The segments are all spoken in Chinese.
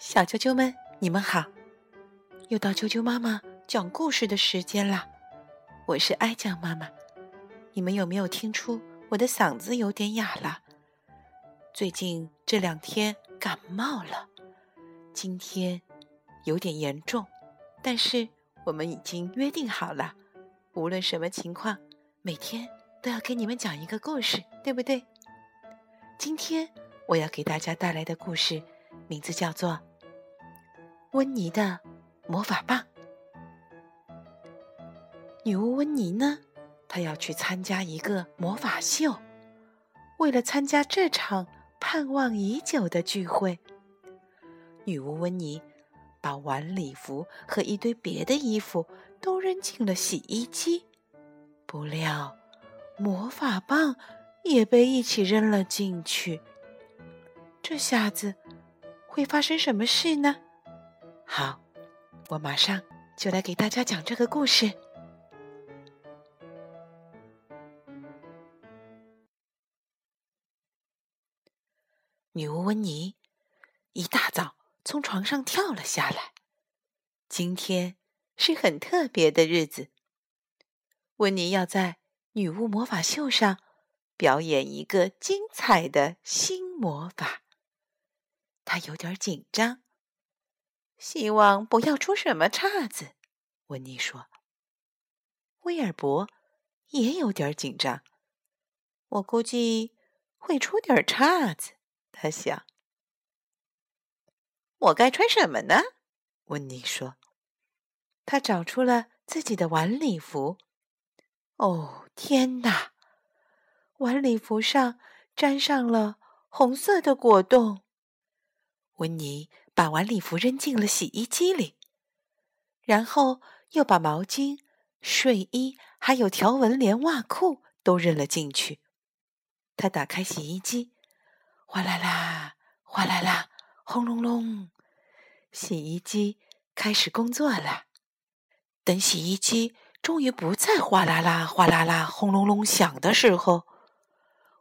小啾啾们，你们好！又到啾啾妈妈讲故事的时间啦。我是爱酱妈妈。你们有没有听出我的嗓子有点哑了？最近这两天感冒了，今天有点严重，但是我们已经约定好了，无论什么情况，每天都要给你们讲一个故事，对不对？今天我要给大家带来的故事名字叫做。温妮的魔法棒。女巫温妮呢，她要去参加一个魔法秀。为了参加这场盼望已久的聚会，女巫温妮把晚礼服和一堆别的衣服都扔进了洗衣机。不料，魔法棒也被一起扔了进去。这下子会发生什么事呢？好，我马上就来给大家讲这个故事。女巫温妮一大早从床上跳了下来。今天是很特别的日子，温妮要在女巫魔法秀上表演一个精彩的新魔法。她有点紧张。希望不要出什么岔子，温妮说。威尔伯也有点紧张，我估计会出点岔子。他想。我该穿什么呢？温妮说。他找出了自己的晚礼服。哦，天哪！晚礼服上沾上了红色的果冻。温妮。把晚礼服扔进了洗衣机里，然后又把毛巾、睡衣还有条纹连袜裤都扔了进去。他打开洗衣机，哗啦啦，哗啦啦，轰隆隆，洗衣机开始工作了。等洗衣机终于不再哗啦啦、哗啦啦、轰隆隆响的时候，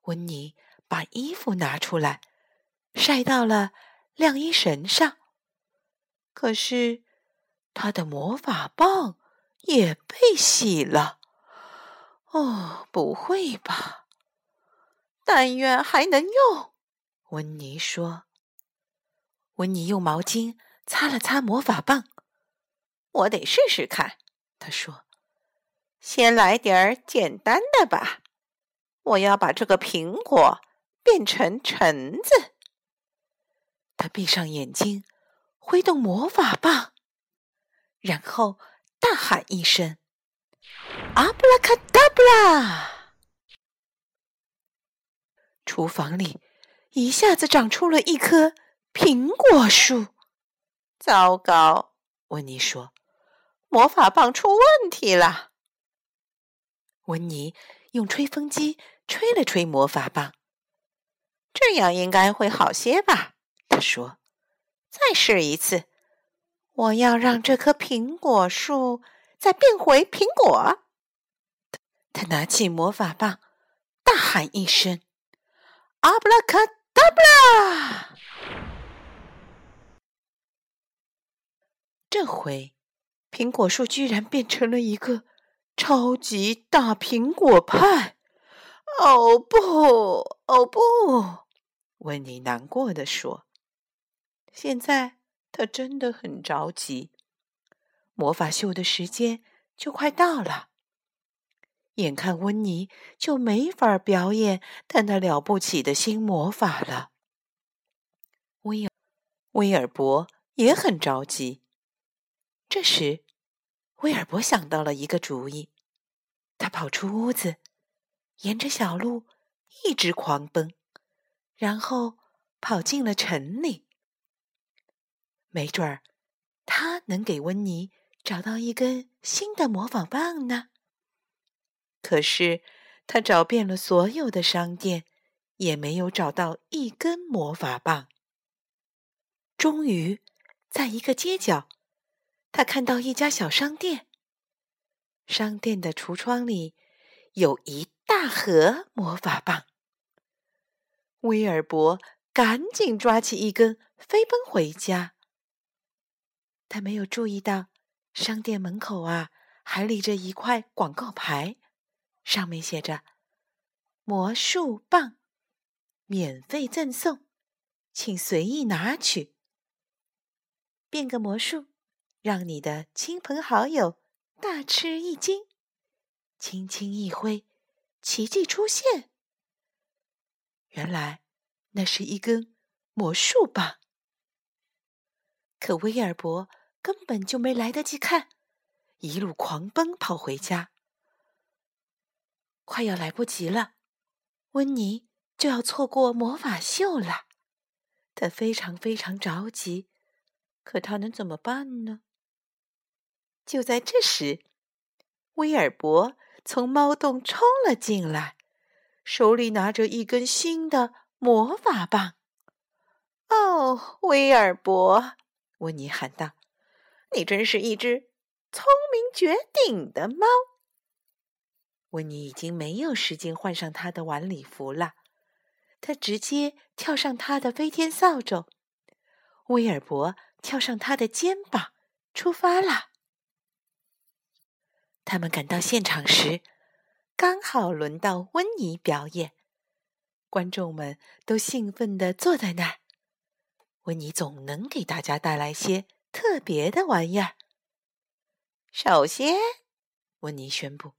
温妮把衣服拿出来，晒到了。晾衣绳上，可是他的魔法棒也被洗了。哦，不会吧！但愿还能用。温妮说。温妮用毛巾擦了擦魔法棒，我得试试看。他说：“先来点儿简单的吧。我要把这个苹果变成橙子。”他闭上眼睛，挥动魔法棒，然后大喊一声：“阿布拉卡达布拉！”厨房里一下子长出了一棵苹果树。糟糕，温妮说：“魔法棒出问题了。”温妮用吹风机吹了吹魔法棒，这样应该会好些吧。说：“再试一次，我要让这棵苹果树再变回苹果。”他拿起魔法棒，大喊一声：“阿布拉卡达布拉！”这回，苹果树居然变成了一个超级大苹果派！哦不，哦不！温妮难过的说。现在他真的很着急，魔法秀的时间就快到了，眼看温妮就没法表演他那了不起的新魔法了。威尔威尔伯也很着急。这时，威尔伯想到了一个主意，他跑出屋子，沿着小路一直狂奔，然后跑进了城里。没准儿，他能给温妮找到一根新的魔法棒呢。可是，他找遍了所有的商店，也没有找到一根魔法棒。终于，在一个街角，他看到一家小商店。商店的橱窗里有一大盒魔法棒。威尔伯赶紧抓起一根，飞奔回家。他没有注意到，商店门口啊，还立着一块广告牌，上面写着“魔术棒，免费赠送，请随意拿取。变个魔术，让你的亲朋好友大吃一惊。轻轻一挥，奇迹出现。原来那是一根魔术棒。可威尔伯。根本就没来得及看，一路狂奔跑回家，快要来不及了，温妮就要错过魔法秀了。他非常非常着急，可他能怎么办呢？就在这时，威尔伯从猫洞冲了进来，手里拿着一根新的魔法棒。“哦，威尔伯！”温妮喊道。你真是一只聪明绝顶的猫。温妮已经没有时间换上他的晚礼服了，他直接跳上他的飞天扫帚，威尔伯跳上他的肩膀，出发了。他们赶到现场时，刚好轮到温妮表演，观众们都兴奋地坐在那儿。温妮总能给大家带来些。特别的玩意儿。首先，温妮宣布：“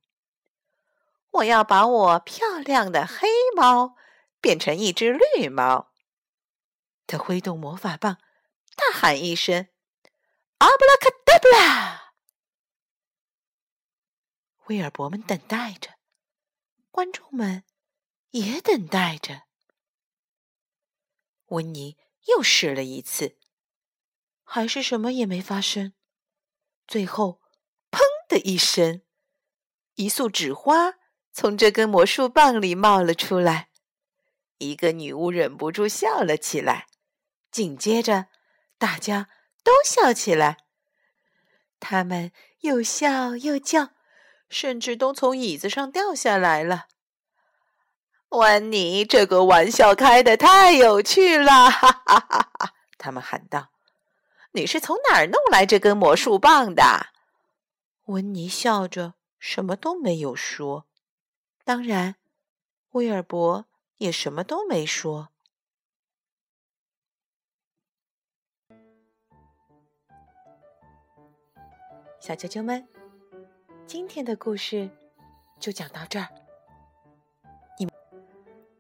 我要把我漂亮的黑猫变成一只绿猫。”他挥动魔法棒，大喊一声：“阿布拉卡达布拉！”威尔伯们等待着，观众们也等待着。温妮又试了一次。还是什么也没发生。最后，砰的一声，一束纸花从这根魔术棒里冒了出来。一个女巫忍不住笑了起来，紧接着，大家都笑起来。他们又笑又叫，甚至都从椅子上掉下来了。温妮，这个玩笑开的太有趣了！哈哈哈哈！他们喊道。你是从哪儿弄来这根魔术棒的？温妮笑着，什么都没有说。当然，威尔伯也什么都没说。小啾啾们，今天的故事就讲到这儿。你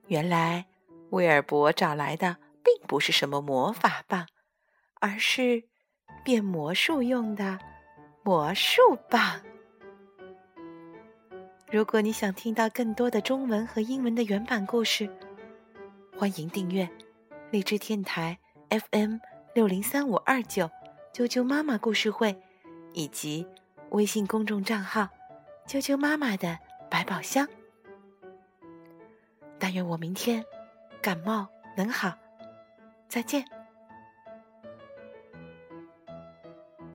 原来威尔伯找来的并不是什么魔法棒。而是变魔术用的魔术棒。如果你想听到更多的中文和英文的原版故事，欢迎订阅荔枝电台 FM 六零三五二九啾啾妈妈故事会，以及微信公众账号啾啾妈妈的百宝箱。但愿我明天感冒能好，再见。